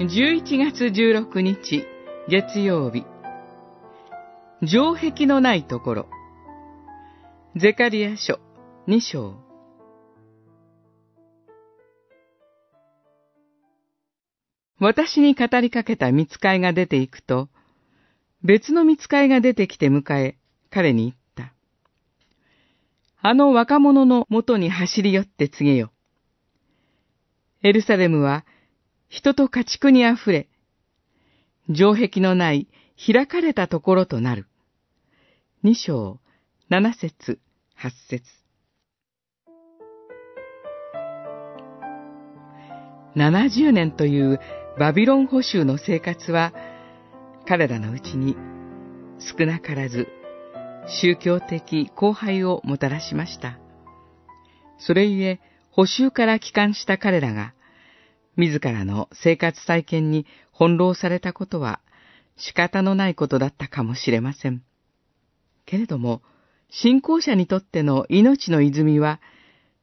11月16日月曜日城壁のないところゼカリア書2章私に語りかけた見つかいが出ていくと、別の見つかいが出てきて迎え、彼に言った。あの若者のもとに走り寄って告げよ。エルサレムは人と家畜にあふれ、城壁のない開かれたところとなる。二章、七節、八節。七十年というバビロン捕囚の生活は、彼らのうちに少なからず宗教的荒廃をもたらしました。それゆえ、補修から帰還した彼らが、自らの生活再建に翻弄されたことは仕方のないことだったかもしれません。けれども、信仰者にとっての命の泉は、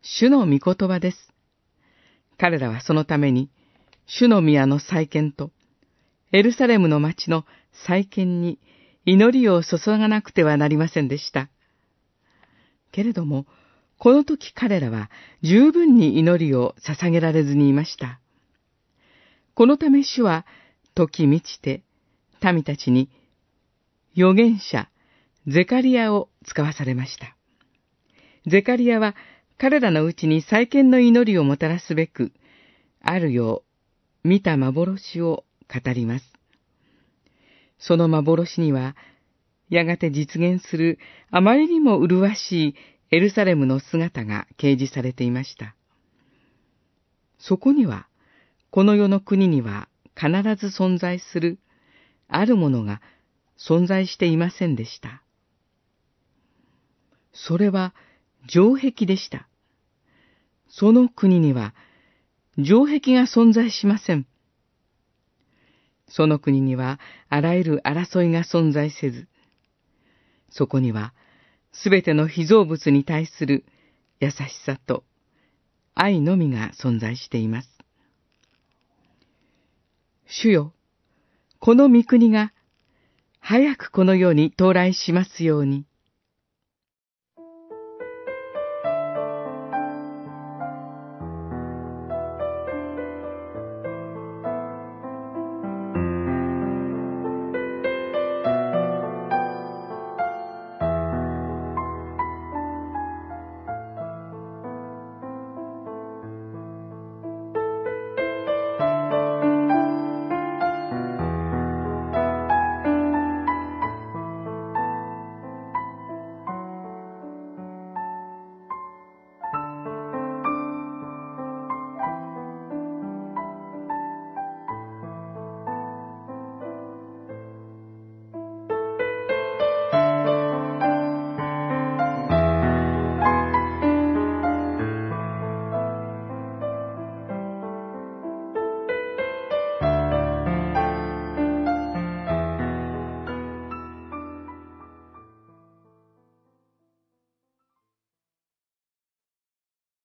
主の御言葉です。彼らはそのために、主の宮の再建と、エルサレムの町の再建に祈りを注がなくてはなりませんでした。けれども、この時彼らは十分に祈りを捧げられずにいました。このため主は時満ちて民たちに預言者ゼカリアを使わされました。ゼカリアは彼らのうちに再建の祈りをもたらすべく、あるよう見た幻を語ります。その幻には、やがて実現するあまりにも麗しいエルサレムの姿が掲示されていました。そこには、この世の国には必ず存在するあるものが存在していませんでした。それは城壁でした。その国には城壁が存在しません。その国にはあらゆる争いが存在せず、そこにはすべての被造物に対する優しさと愛のみが存在しています。主よ、この御国が早くこの世に到来しますように。